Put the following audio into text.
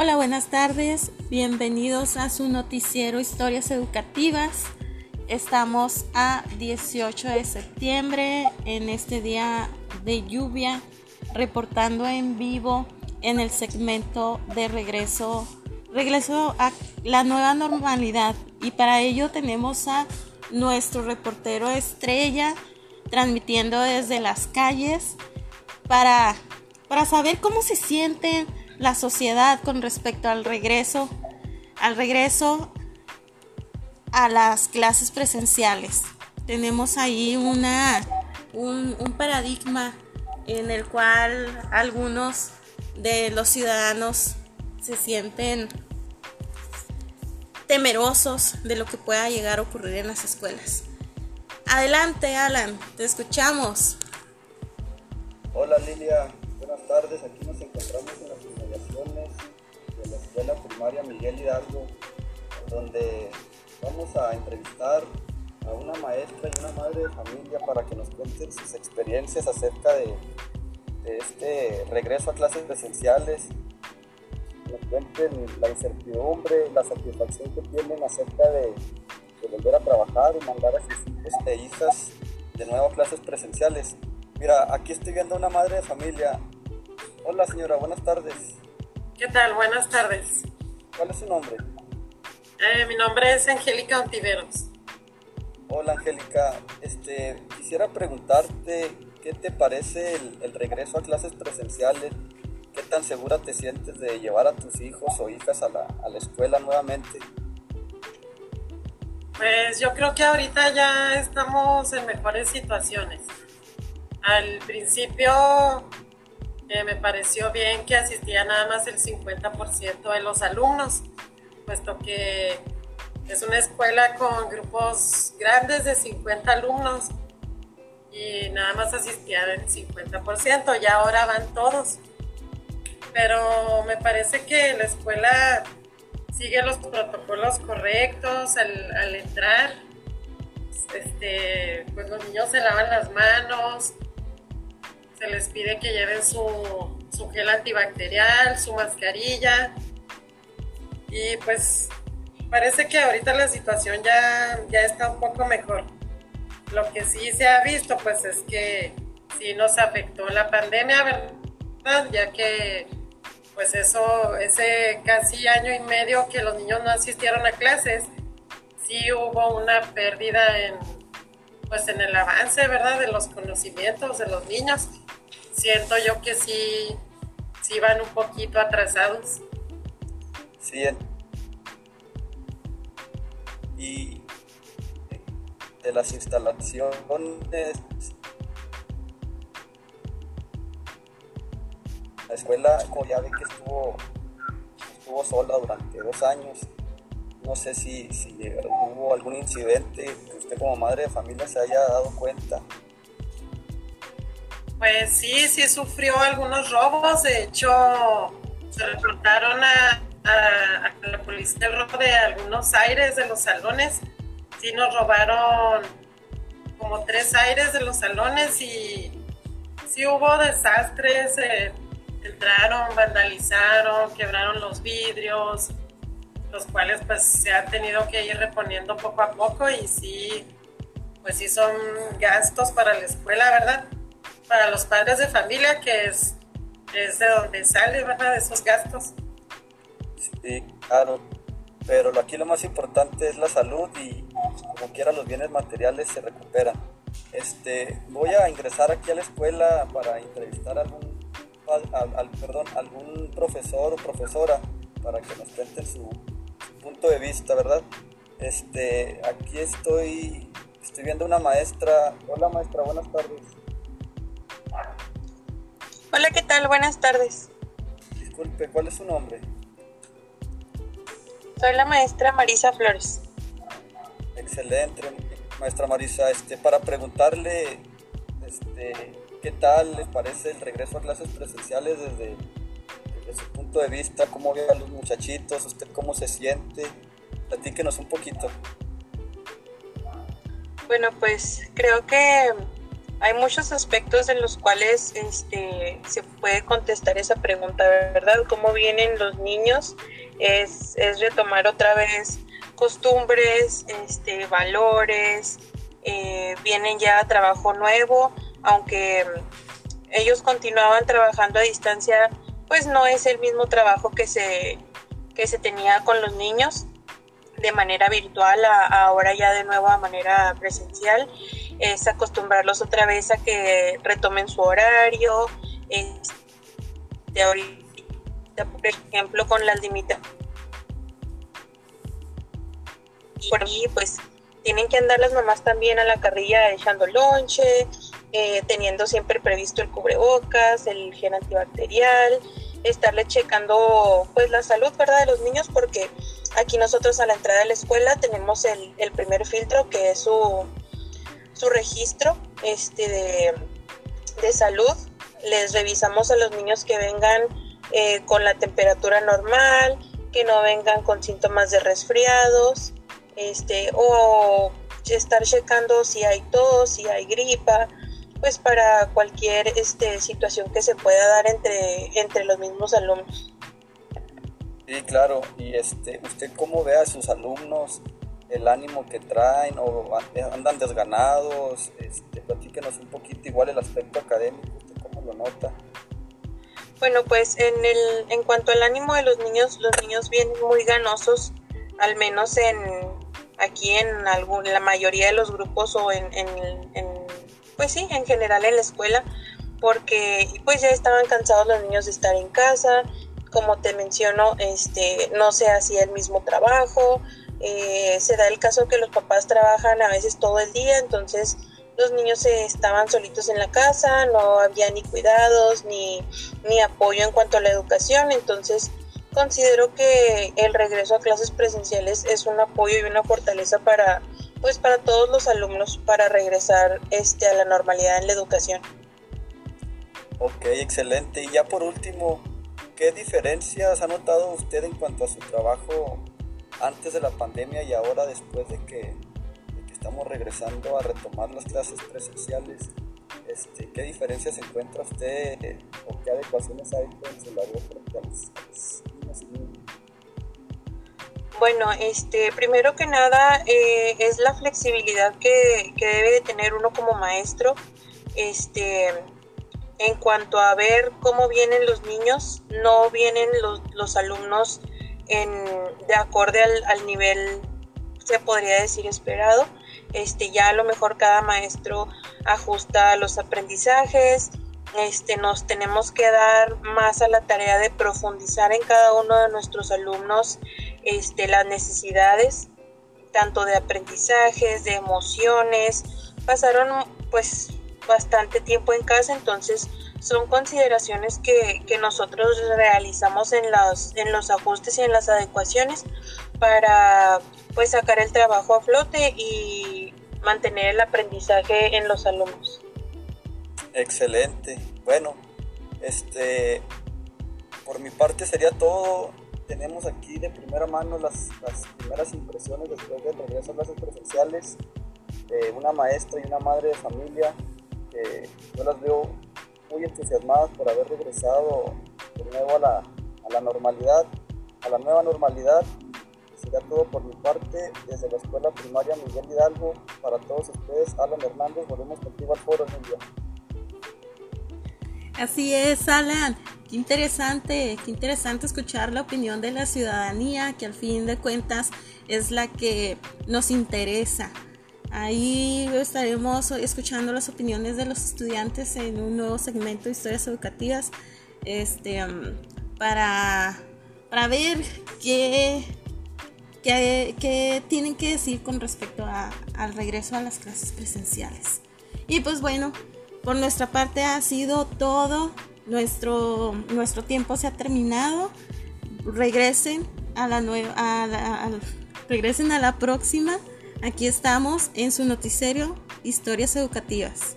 Hola, buenas tardes. Bienvenidos a su noticiero Historias Educativas. Estamos a 18 de septiembre en este día de lluvia, reportando en vivo en el segmento de regreso, regreso a la nueva normalidad. Y para ello tenemos a nuestro reportero estrella transmitiendo desde las calles para, para saber cómo se sienten la sociedad con respecto al regreso, al regreso a las clases presenciales. Tenemos ahí una, un, paradigma en el cual algunos de los ciudadanos se sienten temerosos de lo que pueda llegar a ocurrir en las escuelas. Adelante, Alan, te escuchamos. Hola Lilia, buenas tardes. Aquí nos encontramos en las de la Escuela Primaria Miguel Hidalgo, donde vamos a entrevistar a una maestra y una madre de familia para que nos cuenten sus experiencias acerca de, de este regreso a clases presenciales, nos cuenten la incertidumbre, la satisfacción que tienen acerca de, de volver a trabajar y mandar a sus hijos e hijas de nuevo a clases presenciales. Mira, aquí estoy viendo a una madre de familia. Hola señora, buenas tardes. ¿Qué tal? Buenas tardes. ¿Cuál es su nombre? Eh, mi nombre es Angélica Ontiveros. Hola Angélica, este, quisiera preguntarte qué te parece el, el, regreso a clases presenciales, qué tan segura te sientes de llevar a tus hijos o hijas a la, a la escuela nuevamente. Pues yo creo que ahorita ya estamos en mejores situaciones. Al principio eh, me pareció bien que asistía nada más el 50% de los alumnos, puesto que es una escuela con grupos grandes de 50 alumnos y nada más asistía el 50%, ya ahora van todos. Pero me parece que la escuela sigue los protocolos correctos al, al entrar. Este, pues los niños se lavan las manos, se les pide que lleven su, su gel antibacterial, su mascarilla y pues parece que ahorita la situación ya, ya está un poco mejor. Lo que sí se ha visto pues es que sí nos afectó la pandemia, ¿verdad? Ya que pues eso, ese casi año y medio que los niños no asistieron a clases, sí hubo una pérdida en, pues en el avance, ¿verdad? De los conocimientos de los niños. Siento yo que sí, sí van un poquito atrasados. Sí. Y de las instalaciones la escuela, como ya ve que estuvo, estuvo sola durante dos años, no sé si, si, hubo algún incidente que usted como madre de familia se haya dado cuenta. Pues sí, sí sufrió algunos robos, de hecho se reportaron a, la policía el robo de algunos aires de los salones, sí nos robaron como tres aires de los salones y sí hubo desastres. Eh, entraron, vandalizaron, quebraron los vidrios, los cuales pues se han tenido que ir reponiendo poco a poco y sí, pues sí son gastos para la escuela, ¿verdad? Para los padres de familia, que es, es de donde sale, ¿verdad? Esos gastos. Sí, claro, pero aquí lo más importante es la salud y como quiera los bienes materiales se recuperan. Este, voy a ingresar aquí a la escuela para entrevistar a algún al, al, perdón, algún profesor o profesora para que nos cuente su, su, punto de vista, ¿verdad? Este, aquí estoy, estoy viendo una maestra. Hola maestra, buenas tardes. Hola, ¿qué tal? Buenas tardes. Disculpe, ¿cuál es su nombre? Soy la maestra Marisa Flores. Excelente, maestra Marisa. Este, para preguntarle, este, ¿Qué tal les parece el regreso a clases presenciales desde, desde su punto de vista? ¿Cómo ve a los muchachitos? ¿Usted cómo se siente? Platíquenos un poquito. Bueno, pues creo que hay muchos aspectos en los cuales este, se puede contestar esa pregunta, ¿verdad? ¿Cómo vienen los niños? Es, retomar otra vez costumbres, este, valores, eh, vienen ya a trabajo nuevo, aunque ellos continuaban trabajando a distancia, pues no es el mismo trabajo que se, que se tenía con los niños de manera virtual ahora ya de nuevo a manera presencial, es acostumbrarlos otra vez a que retomen su horario, de ahorita, por ejemplo, con las limitaciones. Por ahí, pues, tienen que andar las mamás también a la carrilla echando lonche, eh, teniendo siempre previsto el cubrebocas, el gel antibacterial, estarle checando pues la salud verdad de los niños porque aquí nosotros a la entrada de la escuela tenemos el, primer filtro que es su, su registro este de, salud les revisamos a los niños que vengan eh, con la temperatura normal que no vengan con síntomas de resfriados este o estar checando si hay tos si hay gripa pues para cualquier este, situación que se pueda dar entre, entre los mismos alumnos. Sí, claro. Y este, ¿usted cómo ve a sus alumnos, el ánimo que traen o andan desganados? Este, platíquenos un poquito igual el aspecto académico, ¿usted cómo lo nota? Bueno, pues en, el, en cuanto al ánimo de los niños, los niños vienen muy ganosos, al menos en aquí en algún, la mayoría de los grupos o en, en pues sí, en general en la escuela, porque pues ya estaban cansados los niños de estar en casa, como te menciono, este, no se hacía el mismo trabajo, eh, se da el caso que los papás trabajan a veces todo el día, entonces los niños estaban solitos en la casa, no había ni cuidados ni, ni apoyo en cuanto a la educación, entonces considero que el regreso a clases presenciales es un apoyo y una fortaleza para pues para todos los alumnos para regresar este, a la normalidad en la educación. Ok, excelente. Y ya por último, ¿qué diferencias ha notado usted en cuanto a su trabajo antes de la pandemia y ahora después de que, estamos regresando a retomar las clases presenciales? Este, ¿Qué diferencias encuentra usted o qué adecuaciones hay en su labor frente a los bueno, este, primero que nada eh, es la flexibilidad que, debe de tener uno como maestro, este, en cuanto a ver cómo vienen los niños, no vienen los, alumnos de acorde al, al, nivel, se podría decir, esperado. Este, ya a lo mejor cada maestro ajusta los aprendizajes, este, nos tenemos que dar más a la tarea de profundizar en cada uno de nuestros alumnos este, las necesidades, tanto de aprendizajes, de emociones. Pasaron pues bastante tiempo en casa, entonces son consideraciones que, nosotros realizamos en los, en los ajustes y en las adecuaciones para pues sacar el trabajo a flote y mantener el aprendizaje en los alumnos. Excelente. Bueno, este, por mi parte sería todo. Tenemos aquí de primera mano las, primeras impresiones después del regreso a clases presenciales de una maestra y una madre de familia que yo las veo muy entusiasmadas por haber regresado de nuevo a la, a la normalidad, a la nueva normalidad. Sería todo por mi parte desde la escuela primaria Miguel Hidalgo. Para todos ustedes, Alan Hernández, volvemos contigo al foro, Emilia. Así es, Alan. Qué interesante, qué interesante escuchar la opinión de la ciudadanía, que al fin de cuentas es la que nos interesa. Ahí estaremos escuchando las opiniones de los estudiantes en un nuevo segmento de historias educativas este, um, para, para ver qué, qué, tienen que decir con respecto al regreso a las clases presenciales. Y pues bueno, por nuestra parte ha sido todo. Nuestro, nuestro tiempo se ha terminado. Regresen a la nueva, regresen a la próxima. Aquí estamos en su noticiero Historias Educativas.